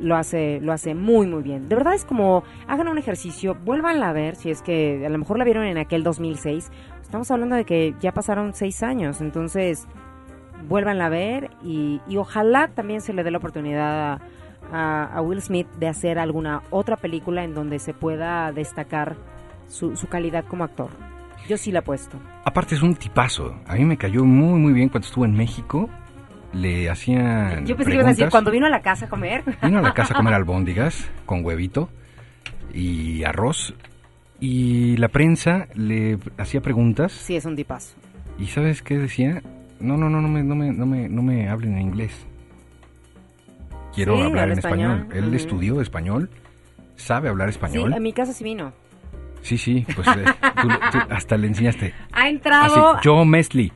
lo hace lo hace muy muy bien. De verdad es como hagan un ejercicio, vuélvanla a ver si es que a lo mejor la vieron en aquel 2006. Estamos hablando de que ya pasaron seis años, entonces vuélvanla a ver y, y ojalá también se le dé la oportunidad a, a- Will Smith de hacer alguna otra película en donde se pueda destacar su, su calidad como actor. Yo sí la apuesto. Aparte es un tipazo. A mí me cayó muy, muy bien cuando estuvo en México. Le hacían Yo pensé que ibas a decir cuando vino a la casa a comer. Vino a la casa a comer albóndigas con huevito y arroz. Y la prensa le hacía preguntas. Sí, es un tipazo. ¿Y sabes qué decía? No, no, no, no me, no me, no me, no me hablen en inglés. Quiero Sí, hablar habla en español. español. Él Ujú. estudió español, sabe hablar español. Sí, a mi casa sí vino. Sí, sí, pues eh, tú, tú hasta le enseñaste. Ha entrado, Joe Mesli.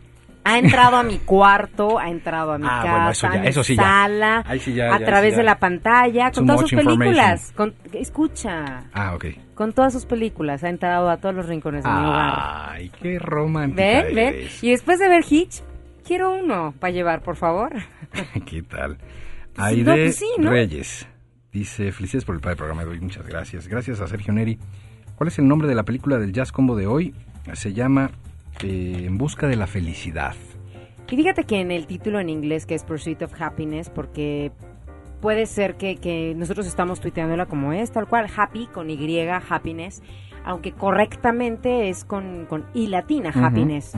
ha entrado a mi cuarto, ha entrado a mi Ah, casa, bueno, eso ya- a mi eso sí ya. sala, Ahí sí ya, a través sí de la pantalla, Too con todas sus películas. Con, escucha, Ah, ok. con todas sus películas, ha entrado a todos los rincones de mi hogar. Ay, qué romántica ¿Ven? ¿Ven? Y después de ver Hitch, quiero uno para llevar, por favor. ¿Qué tal? no, Aide pues sí, ¿no? Reyes dice, felicidades por el padre programa de hoy, muchas gracias. Gracias a Sergio Neri. ¿Cuál es el nombre de la película del Jazz Combo de hoy? Se llama eh, En busca de la felicidad. Y fíjate que en el título en inglés, que es Pursuit of Happiness, porque puede ser que, que nosotros estamos tuiteándola como es, tal cual, happy con Y, happiness, aunque correctamente es con, con I latina, happiness.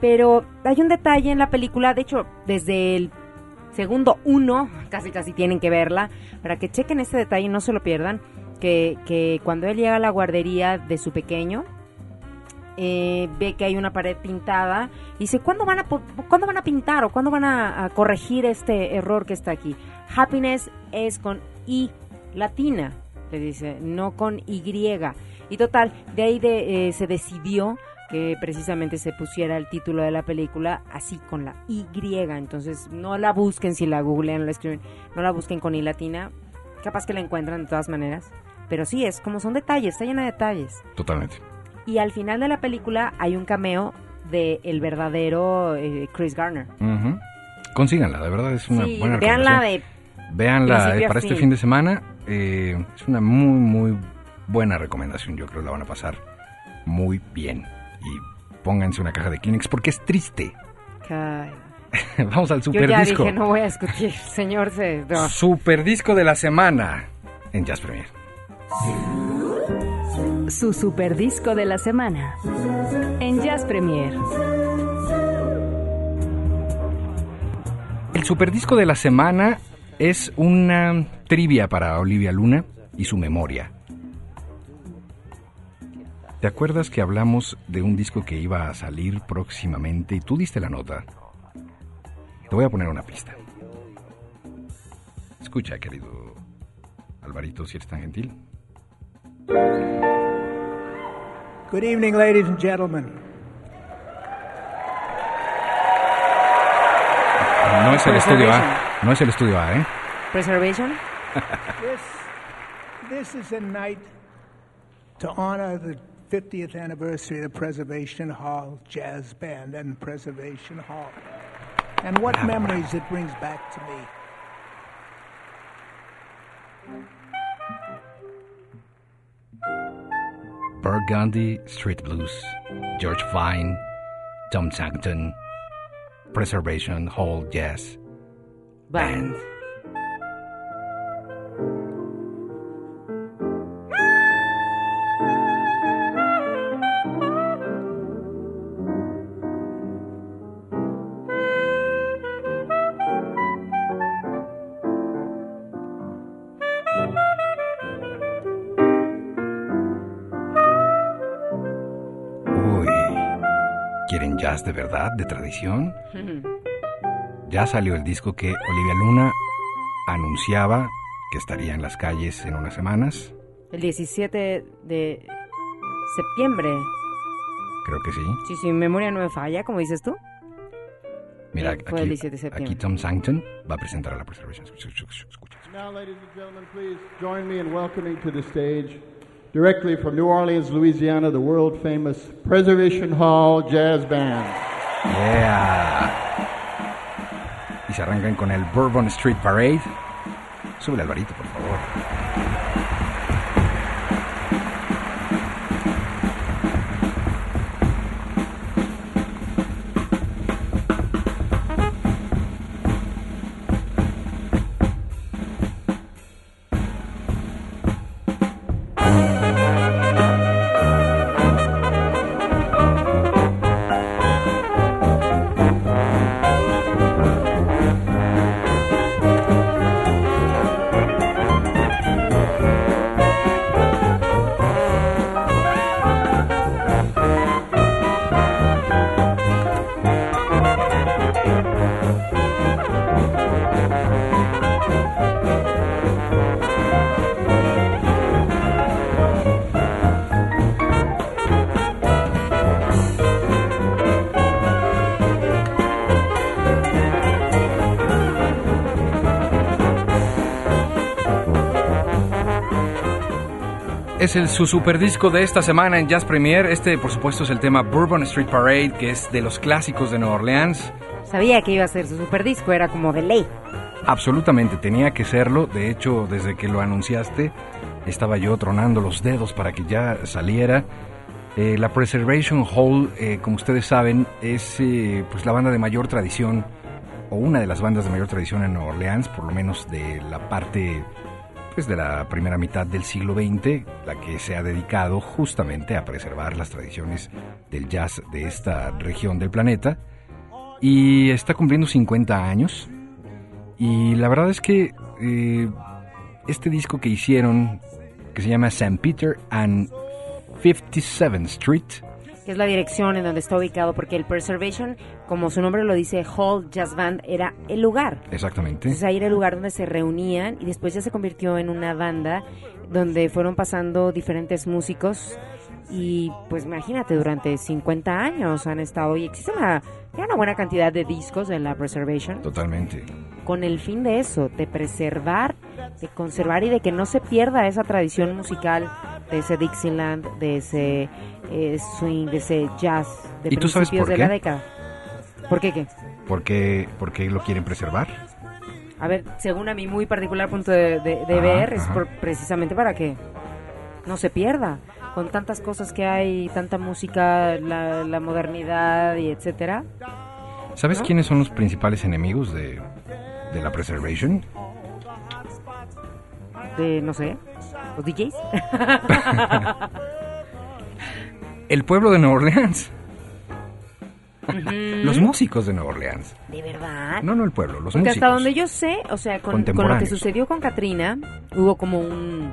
Pero hay un detalle en la película, de hecho, desde el segundo uno, casi casi tienen que verla, para que chequen este detalle y no se lo pierdan, que, cuando él llega a la guardería de su pequeño, eh, ve que hay una pared pintada y dice, ¿cuándo van a, ¿cuándo van a pintar o cuándo van a, a corregir este error que está aquí? Happiness es con I latina, le dice, no con Y. Y total, de ahí de, eh, se decidió que precisamente se pusiera el título de la película así con la Y. Entonces, no la busquen si la googlean, la escriben, no la busquen con I latina. Capaz que la encuentran de todas maneras. Pero sí, es como son detalles, está llena de detalles. Totalmente. Y al final de la película hay un cameo de el verdadero eh, Chris Garner. Consíganla, de verdad es una sí, buena recomendación. de... Principio eh, para este fin. de semana. eh, es una muy, muy buena recomendación. Yo creo que la van a pasar muy bien. Y pónganse una caja de Kleenex porque es triste. Vamos al Yo super ya disco. dije, no voy a discutir, señor. Se... no. Super disco de la semana en Jazz Premier. Su super disco de la semana. En Jazz Premier. El super disco de la semana es una trivia para Olivia Luna y su memoria. ¿Te acuerdas que hablamos de un disco que iba a salir próximamente y tú diste la nota? Te voy a poner una pista. Escucha, querido Alvarito, si eres tan gentil. Good evening, ladies and gentlemen. No es el estudio A. No es el estudio A, ¿eh? Preservation. This, this is a night to honor the 50th anniversary of the Preservation Hall Jazz Band and Preservation Hall. And what memories it brings back to me. Burgundy Street Blues, George Vine, Tom Sankton, Preservation Hall Jazz Band. Uy, jazz de verdad, de tradición? Ya salió el disco que Olivia Luna anunciaba que estaría en las calles en unas semanas. El 17 de septiembre. Creo que sí. Si si mi memoria no me falla, como dices tú. Mira, Sí, fue el 17 de septiembre. aquí Tom Sankton va a presentar a la Preservation. Escucha, escucha, escucha. Now, ladies and gentlemen, please join me in welcoming to the stage, directly from New Orleans, Louisiana, the world famous Preservation Hall Jazz Band. Yeah. Y se arrancan con el Bourbon Street Parade. Sube el varito, por favor. Es el su super disco de esta semana en Jazz Premier. Este, por supuesto, es el tema Bourbon Street Parade, que es de los clásicos de Nueva Orleans. Sabía que iba a ser su super disco, era como de ley. Absolutamente, tenía que serlo. De hecho, desde que lo anunciaste, estaba yo tronando los dedos para que ya saliera. Eh, la Preservation Hall, eh, como ustedes saben, es eh, pues la banda de mayor tradición, o una de las bandas de mayor tradición en Nueva Orleans, por lo menos de la parte pues, de la primera mitad del siglo XX, la que se ha dedicado justamente a preservar las tradiciones del jazz de esta región del planeta. Y está cumpliendo 50 años. Y la verdad es que eh, este disco que hicieron, que se llama St. Peter and 57th Street, que es la dirección en donde está ubicado, porque el Preservation, como su nombre lo dice, Hall Jazz Band, era el lugar. exactamente. Entonces ahí era el lugar donde se reunían y después ya se convirtió en una banda donde fueron pasando diferentes músicos y pues imagínate, durante 50 años han estado y existe una, una buena cantidad de discos en la Preservation Totalmente. con el fin de eso, de preservar, de conservar y de que no se pierda esa tradición musical de ese Dixieland, de ese eh, swing, de ese jazz de ¿Y tú sabes principios por de qué? la década. ¿Por qué qué? ¿Por qué, por qué lo quieren preservar? A ver, según a mi muy particular punto de, de- de ver, es por- precisamente para que no se pierda. Con tantas cosas que hay, tanta música, la, la modernidad y etcétera. ¿Sabes ¿No? quiénes son los principales enemigos de, de la Preservation? De, no sé, los DJs. El pueblo de Nueva Orleans. Los músicos de Nueva Orleans. de verdad. No, no el pueblo, los Porque músicos. hasta donde yo sé, o sea, con, con lo que sucedió con Katrina, hubo como un,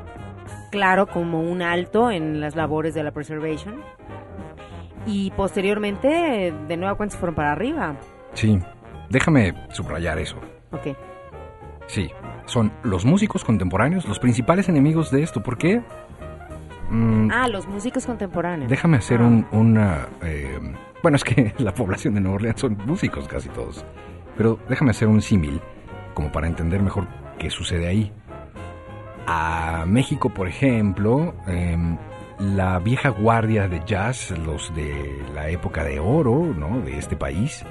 claro, como un alto en las labores de la preservation. Y posteriormente, de nueva cuenta, se fueron para arriba. Sí, déjame subrayar eso. Ok. Sí, son los músicos contemporáneos los principales enemigos de esto. ¿Por qué? mm, Ah, los músicos contemporáneos. déjame hacer Ah. un, una... eh, bueno, es que la población de Nueva Orleans son músicos casi todos. Pero déjame hacer un símil, como para entender mejor qué sucede ahí. A México, por ejemplo, em, la vieja guardia de jazz, los de la época de oro, ¿no? De este país,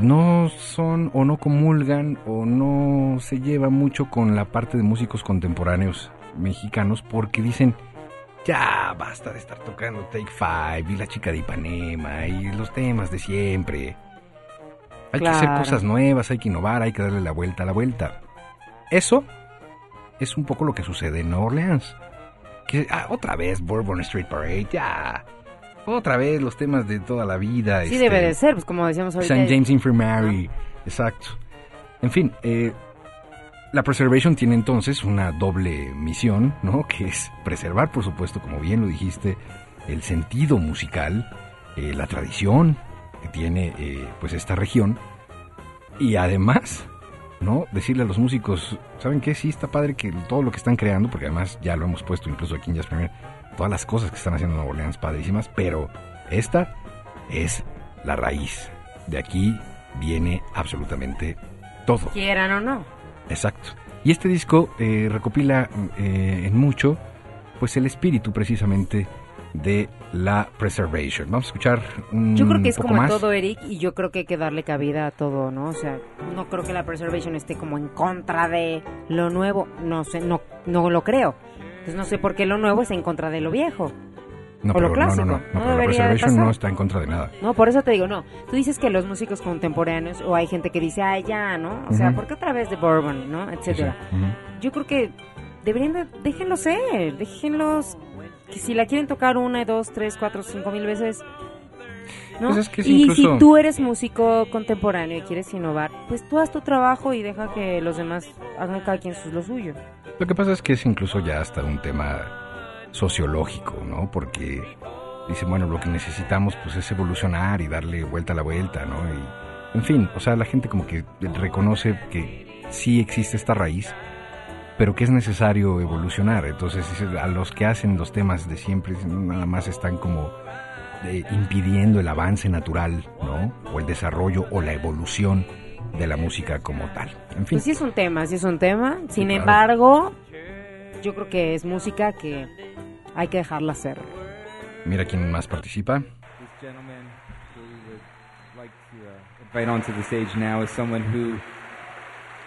no son o no comulgan o no se lleva mucho con la parte de músicos contemporáneos mexicanos porque dicen, ya basta de estar tocando Take Five y la chica de Ipanema y los temas de siempre. Hay que hacer cosas nuevas, hay que innovar, hay que darle la vuelta a la vuelta. Eso es un poco lo que sucede en Nueva Orleans. Que ah, otra vez Bourbon Street Parade, ya. Otra vez los temas de toda la vida. Sí este, debe de ser, pues como decíamos ahorita. St. James Infirmary, exacto. En fin, eh, la Preservation tiene entonces una doble misión, ¿no? Que es preservar, por supuesto, como bien lo dijiste, el sentido musical, eh, la tradición que tiene eh, pues esta región y además, ¿no? Decirle a los músicos, ¿saben qué? Sí, está padre que todo lo que están creando, porque además ya lo hemos puesto incluso aquí en Jazz Premier, todas las cosas que están haciendo en Nueva Orleans padrísimas, pero esta es la raíz. De aquí viene absolutamente todo. Quieran o no. Exacto. Y este disco eh, recopila eh, en mucho, pues el espíritu precisamente de la preservation. Vamos a escuchar un Yo creo que es poco como más. todo, Eric, y yo creo que hay que darle cabida a todo, ¿no? O sea, no creo que la preservation esté como en contra de lo nuevo. No sé, no, no lo creo. Entonces no sé por qué lo nuevo está en contra de lo viejo. No, o lo no, no, no, no, No pero está en contra de nada. No, por eso te digo, no. Tú dices que los músicos contemporáneos, o hay gente que dice, ay, ya, ¿no? O sea. ¿por qué otra vez de Bourbon, ¿no? Sí, Etcétera. Yo creo que deberían de, déjenlos ser, déjenlos, que si la quieren tocar una, dos, tres, cuatro, cinco mil veces, ¿no? Pues es que es y incluso- si tú eres músico contemporáneo y quieres innovar, pues tú haz tu trabajo y deja que los demás hagan cada quien lo suyo. Lo que pasa es que es incluso ya hasta un tema sociológico, ¿no? Porque dicen, bueno, lo que necesitamos pues es evolucionar y darle vuelta a la vuelta, ¿no? Y, en fin, o sea, la gente como que reconoce que sí existe esta raíz, pero que es necesario evolucionar. Entonces, dice, a los que hacen los temas de siempre, nada más están como eh, impidiendo el avance natural, ¿no? O el desarrollo o la evolución de la música como tal. En fin. Pues sí es un tema, sí es un tema. Sin claro. embargo, yo creo que es música que hay que dejarla hacer. Mira quién más participa. This gentleman who would like to uh, invite onto the stage now is someone who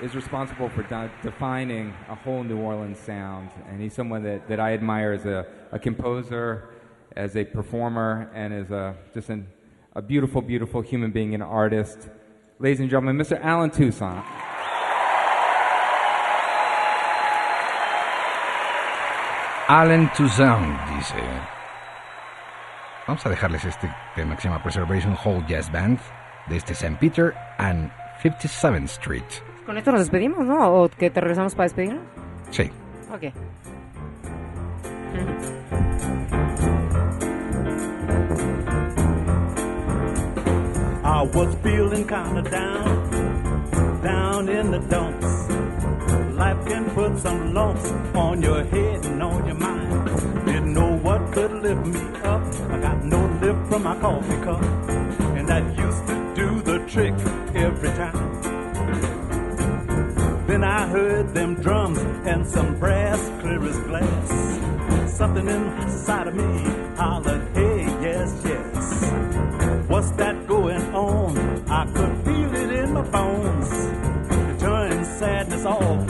is responsible for de- defining a whole New Orleans sound. And he's someone that, that I admire as a, a composer, as a performer, and as a, just an, a beautiful, beautiful human being and artist. Ladies and gentlemen, Mr. Alan Toussaint. Allen Toussaint dice. Vamos a dejarles este tema que se llama Preservation Hall Jazz Band de este St. Peter and 57th Street. Con esto nos despedimos, ¿no? ¿O que te regresamos para despedirnos? Sí. Ok. I was feeling kinda down, down in the dumps. Life can put some lumps on your head and on your mind. Didn't know what could lift me up. I got no lift from my coffee cup, and that used to do the trick every time. Then I heard them drums and some brass clear as glass. Something inside of me hollered, hey, yes, yes. What's that going on? I could feel it in my bones. It turned sadness off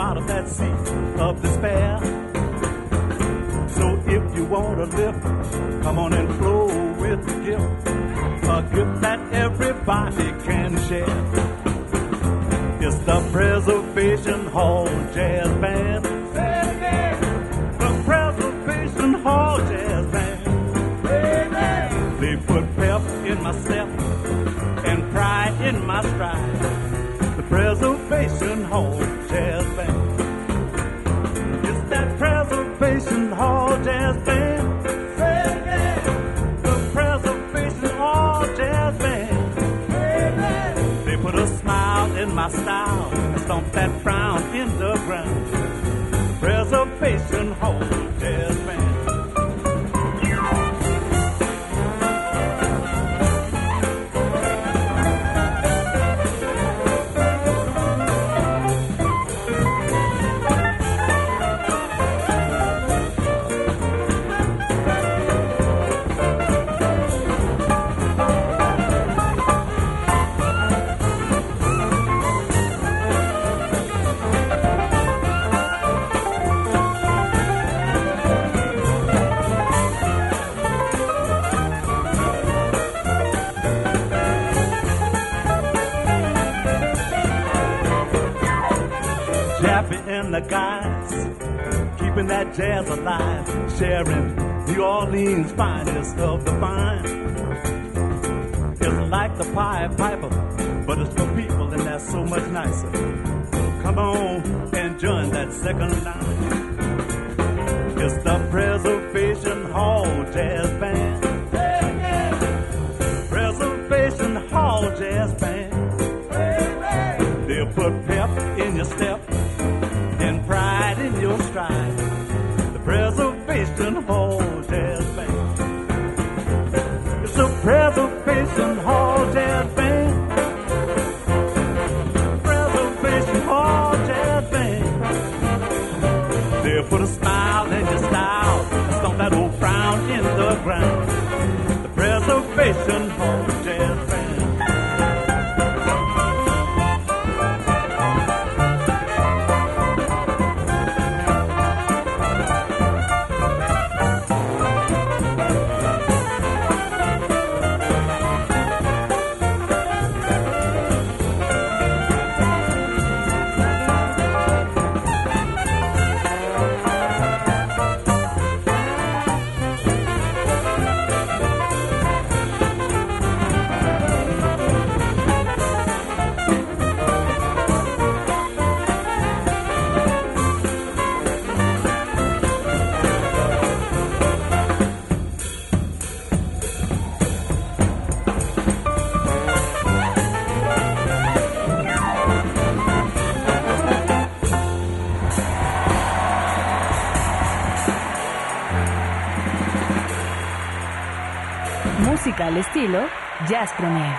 out of that sea of despair. So if you want to lift, come on and flow with the gift. A gift that everybody can share. It's the Preservation Hall Jazz Band. My style. Stomp that frown in the ground. Reservation jazz alive, sharing New Orleans' finest of the fine. It's like the Pied Piper, but it's for people, and that's so much nicer. Come on and join that second line. Estilo Jazz Premier.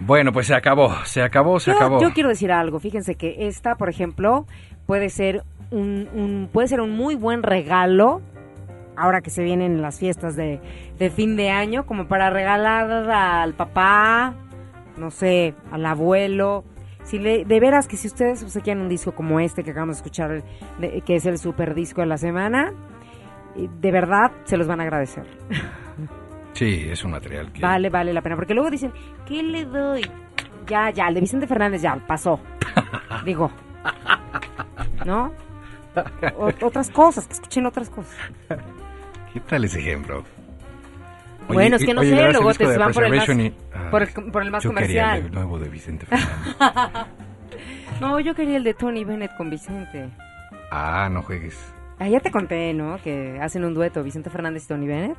Bueno, pues se acabó, se acabó, se yo, acabó. yo quiero decir algo. Fíjense que esta, por ejemplo, puede ser un, un- puede ser un muy buen regalo ahora que se vienen las fiestas de, de fin de año, como para regalar al papá, no sé, al abuelo. Si le, de veras que si ustedes obsequian un disco como este que acabamos de escuchar, de- que es el super disco de la semana, eh, de verdad se los van a agradecer. Sí, es un material que... Vale, vale la pena. Porque luego dicen, ¿qué le doy? Ya, ya, el de Vicente Fernández ya pasó. Digo. ¿No? O- otras cosas, que escuchen otras cosas. ¿Qué tal ese ejemplo? Bueno, es que no oye, sé, ¿verdad ese luego te van por el más, y- ah, por el, por el más yo quería comercial. el nuevo de Vicente Fernández. No, yo quería el de Tony Bennett con Vicente. ah, no juegues. Ah, ya te conté, ¿no? Que hacen un dueto, Vicente Fernández y Tony Bennett.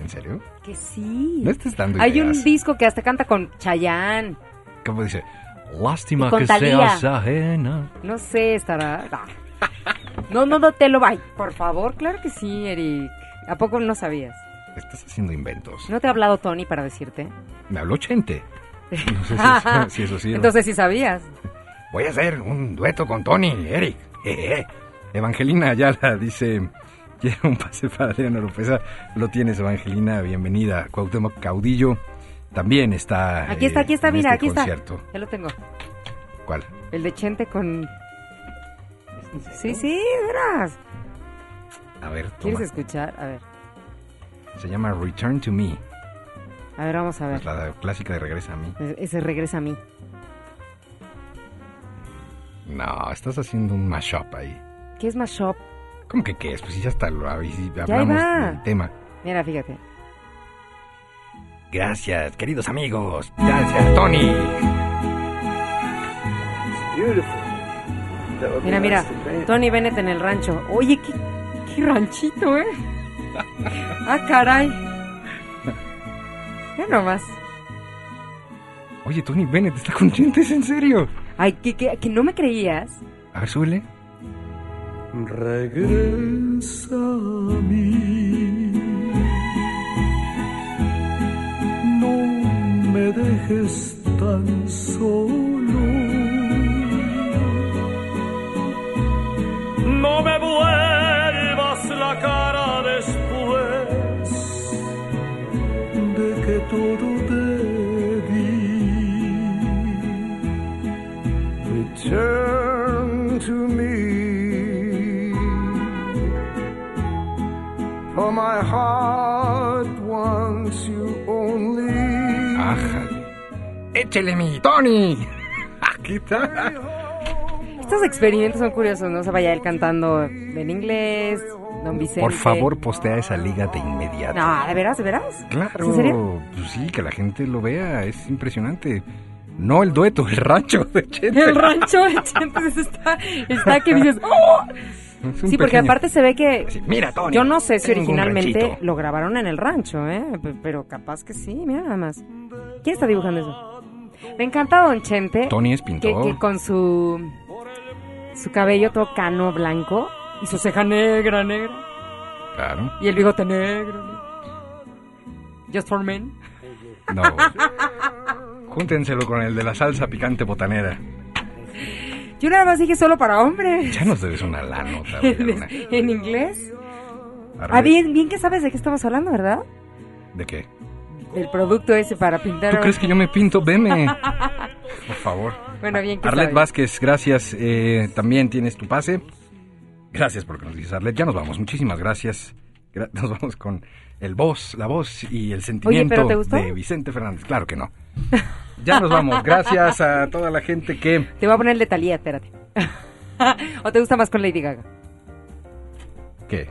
¿En serio? Que sí. No estés dando Hay un ideas. disco que hasta canta con Chayanne. ¿Cómo dice? Lástima que seas ajena. No sé, estará. Ah. No, no, no te lo vayas. Por favor, claro que sí, Eric. ¿A poco no sabías? Estás haciendo inventos. ¿No te ha hablado Tony para decirte? Me habló Chente. No sé si, si eso sí. Entonces sí sabías. Voy a hacer un dueto con Tony, Eric. Jeje. Evangelina Ayala dice, quiero un pase para Adriana Oropesa. Lo tienes, Evangelina, bienvenida. Cuauhtémoc Caudillo también está Aquí está, eh, aquí está, mira, este aquí concierto. está. Ya lo tengo. ¿Cuál? El de Chente con... Sí, sí, verás. A ver, ¿Quieres toma. escuchar? A ver, Se llama Return to Me. a ver, vamos a ver. Es la clásica de Regresa a mí. Ese regresa a mí. No, estás haciendo un mashup ahí. ¿Qué es mashup? ¿Cómo que qué es? Pues si ya está, lo Ya hablamos iba. del tema. Mira, fíjate. Gracias, queridos amigos. Gracias, Tony. Mira, mira. Tony Bennett en el rancho. Oye, qué, qué ranchito, ¿eh? Ah, caray. nomás. Oye, Tony Bennett está con Chentes, ¿en serio? Ay, que, que, que no me creías. A ver, súbele. Regresa a mí. No me dejes tan solo. No me vuelvas la cara todo te di. Return to me. For my heart wants you only. Ájale. Échele mi Tony. ¿Qué tal? Estos experimentos son curiosos, ¿no? O sea, vaya él cantando en inglés, Don Vicente. Por favor, postea esa liga de inmediato. No, ¿de veras, de veras? Claro. ¿En serio? Pues sí, que la gente lo vea, es impresionante. No el dueto, el rancho de Chente. El rancho de Chentes está, está que dices... ¡Oh! Sí, porque pequeño- aparte se ve que... Sí, mira, Tony. Yo no sé si originalmente lo grabaron en el rancho, ¿eh? Pero capaz que sí, mira nada más. ¿Quién está dibujando eso? Me encanta Don Chente. Tony es que, pintor. que con su su cabello todo cano blanco y su ceja negra, negra Claro. y el bigote negro. Just for men. No. Júntenselo con el de la salsa picante botanera. Yo nada más dije solo para hombres. Ya nos debes una lanota. en, Luna. en inglés. Arre- Ah, bien, bien que sabes de qué estamos hablando, ¿verdad? ¿De qué? Del producto ese para pintar. ¿Tú crees que yo me pinto? Veme. Por favor. Bueno, bien que Arlet. Vázquez, gracias. eh, también tienes tu pase. Gracias por Arlet. Ya nos vamos. Muchísimas gracias. Gra- Nos vamos con el voz, la voz y el sentimiento de Vicente Fernández. Claro que no. Ya nos vamos. Gracias a toda la gente que... Te voy a poner el de Talía, espérate. ¿O te gusta más con Lady Gaga? ¿Qué?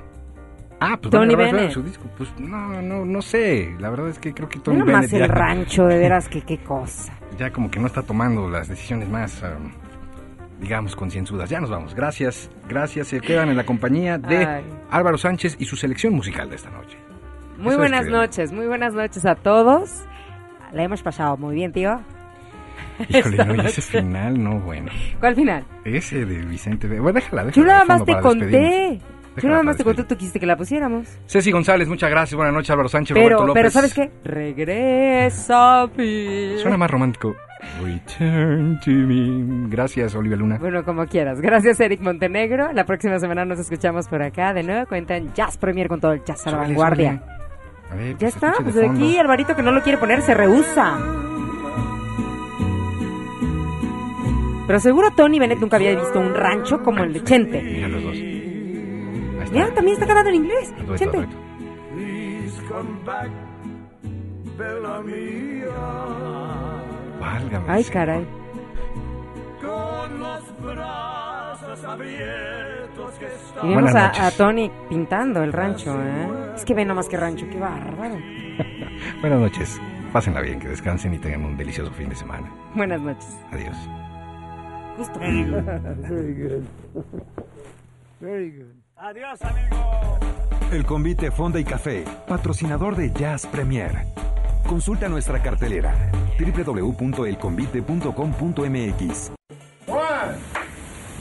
Ah, pues Tony Bennett. su disco. Pues no, no, no sé. La verdad es que creo que Tony Mira más Bennett el ya, rancho, de veras, que qué cosa. ya como que no está tomando las decisiones más, um, digamos, concienzudas. Ya nos vamos. Gracias, gracias. Se quedan en la compañía de Ay. Álvaro Sánchez y su selección musical de esta noche. Muy Eso es buenas que- noches, muy buenas noches a todos. La hemos pasado muy bien, tío. Híjole, no, y ese final, no, bueno. ¿Cuál final? Ese de Vicente. Bueno, déjala, déjala. Yo nada más te conté. Yo nada más te conté, tú quisiste que la pusiéramos. Ceci González, muchas gracias. Buenas noches, Álvaro Sánchez, Pero, Roberto López. pero ¿sabes qué? Regresa mí. Suena más romántico. Return to me. Gracias, Olivia Luna. Bueno, como quieras. Gracias, Eric Montenegro. La próxima semana nos escuchamos por acá. De nuevo cuentan Jazz Premier con todo el jazz a la vanguardia. A ver, Ya que se está, pues de aquí Alvarito que no lo quiere poner se rehúsa. Pero seguro Tony Bennett nunca había visto un rancho como el de Chente. Mira los dos. Ahí está. Mira, también está cantando en inglés. Dueto, Chente. dueto. Please come back, Bella mía. Válgame. Ay, señor. caray. Con los brazos abiertos que están. Y vemos Buenas a, Tony pintando el rancho, ¿eh? Es que ve nomás que rancho, qué bárbaro. Buenas noches. Pásenla bien, que descansen y tengan un delicioso fin de semana. Buenas noches. Adiós. Justo. Adiós, amigo. El convite Fonda y Café, patrocinador de Jazz Premier. Consulta nuestra cartelera www.elconvite.com.mx. One,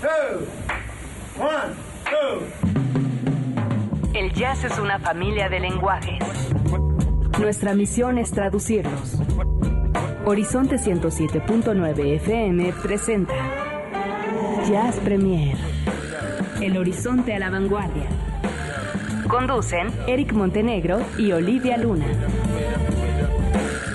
two, one, two. El jazz es una familia de lenguajes. Nuestra misión es traducirlos. Horizonte 107.9 FM presenta Jazz Premier. El horizonte a la vanguardia. Conducen Eric Montenegro y Olivia Luna.